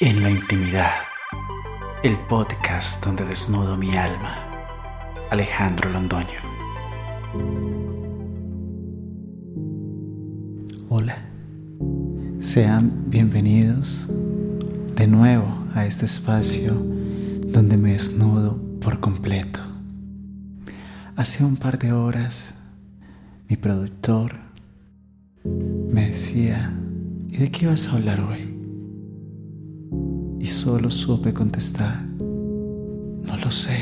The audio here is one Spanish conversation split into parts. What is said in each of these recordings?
En la intimidad, el podcast donde desnudo mi alma. Alejandro Londoño. Hola, sean bienvenidos de nuevo a este espacio donde me desnudo por completo. Hace un par de horas, mi productor me decía, ¿y de qué vas a hablar hoy? Y solo supe contestar, no lo sé.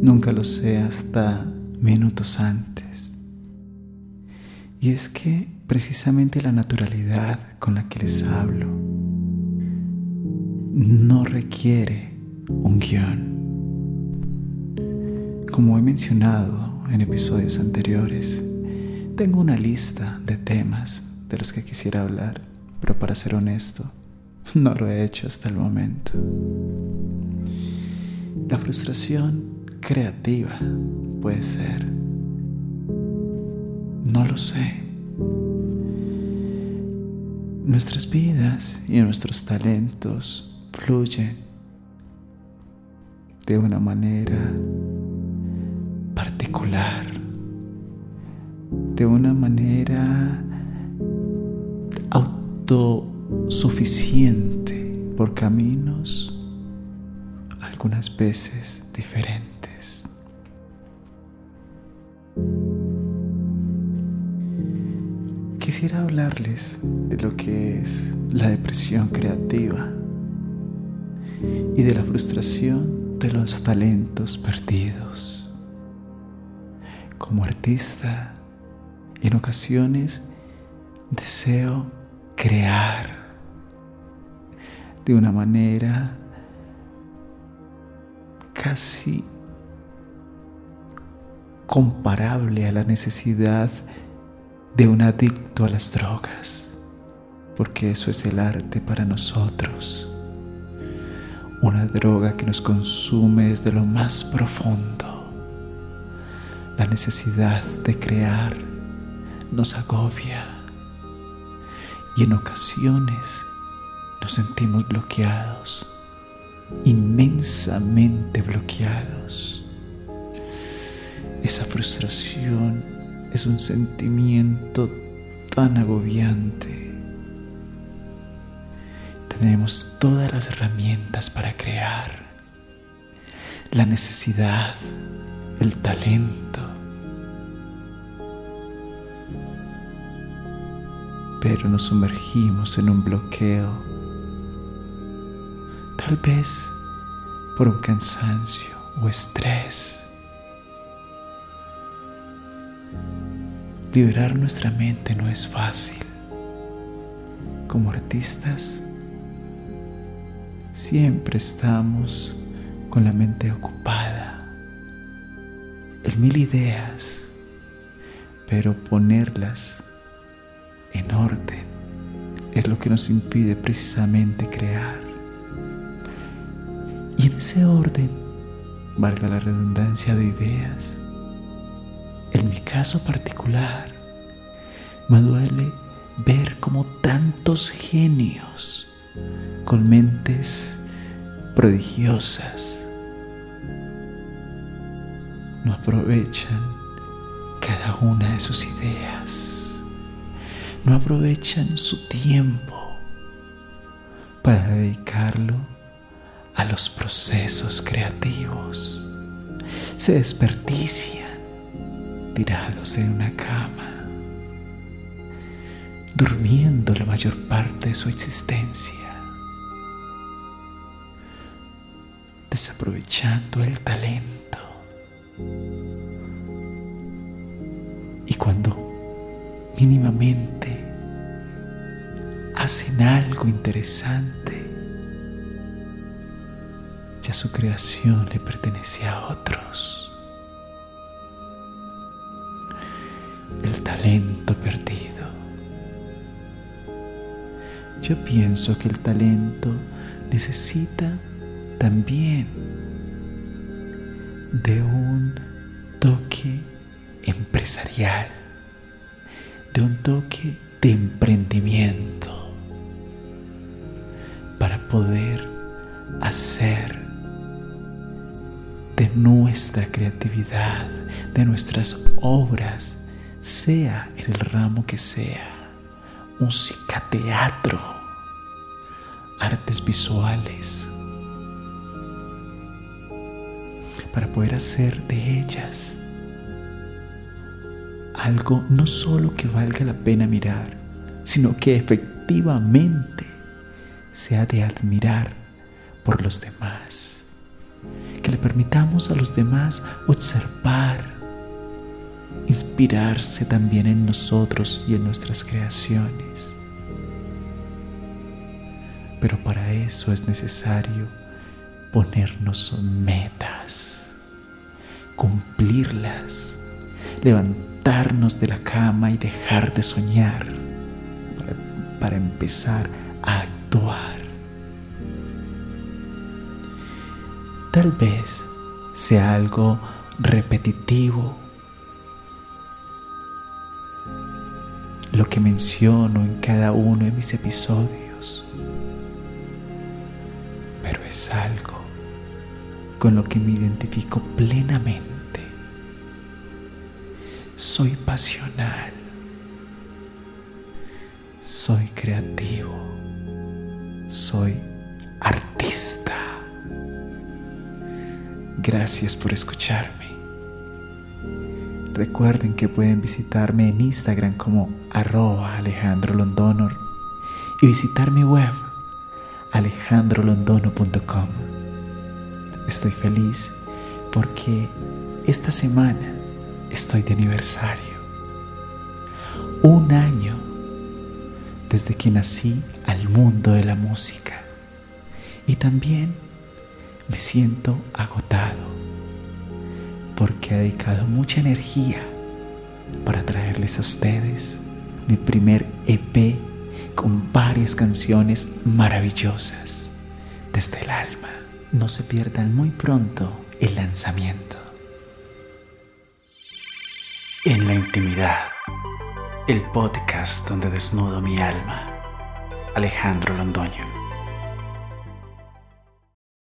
Nunca lo sé hasta minutos antes. Y es que precisamente la naturalidad con la que les hablo no requiere un guion. Como he mencionado en episodios anteriores, tengo una lista de temas de los que quisiera hablar, pero para ser honesto, no lo he hecho hasta el momento. La frustración creativa puede ser. No lo sé. Nuestras vidas y nuestros talentos fluyen de una manera particular, de una manera auto suficiente por caminos algunas veces diferentes. Quisiera hablarles de lo que es la depresión creativa y de la frustración de los talentos perdidos. Como artista, en ocasiones deseo crear de una manera casi comparable a la necesidad de un adicto a las drogas, porque eso es el arte para nosotros. Una droga que nos consume desde lo más profundo. La necesidad de crear nos agobia y en ocasiones nos sentimos bloqueados, inmensamente bloqueados. Esa frustración es un sentimiento tan agobiante. Tenemos todas las herramientas para crear. La necesidad, el talento. Pero nos sumergimos en un bloqueo tal vez por un cansancio o estrés. Liberar nuestra mente no es fácil. Como artistas, siempre estamos con la mente ocupada en mil ideas, pero ponerlas en orden es lo que nos impide precisamente crear. Y en ese orden, valga la redundancia de ideas, en mi caso particular, me duele ver cómo tantos genios con mentes prodigiosas no aprovechan cada una de sus ideas, no aprovechan su tiempo para dedicarlo a los procesos creativos. Se desperdician tirados en una cama, durmiendo la mayor parte de su existencia, desaprovechando el talento. Y cuando mínimamente hacen algo interesante, su creación le pertenece a otros. El talento perdido. Yo pienso que el talento necesita también de un toque empresarial, de un toque de emprendimiento, para poder hacer de nuestra creatividad, de nuestras obras, sea en el ramo que sea, música, teatro, artes visuales, para poder hacer de ellas algo no solo que valga la pena mirar, sino que efectivamente sea de admirar por los demás. Que le permitamos a los demás observar, inspirarse también en nosotros y en nuestras creaciones. Pero para eso es necesario ponernos metas, cumplirlas, levantarnos de la cama y dejar de soñar para, empezar a actuar. Tal vez sea algo repetitivo lo que menciono en cada uno de mis episodios, pero es algo con lo que me identifico plenamente. Soy pasional, soy creativo, soy artista. Gracias por escucharme. Recuerden que pueden visitarme en Instagram como arroba Alejandro Londonor y visitar mi web alejandrolondono.com. Estoy feliz porque esta semana estoy de aniversario. Un año desde que nací al mundo de la música. Y también me siento agotado porque he dedicado mucha energía para traerles a ustedes mi primer EP con varias canciones maravillosas desde el alma. No se pierdan muy pronto el lanzamiento. En la intimidad, el podcast donde desnudo mi alma. Alejandro Londoño.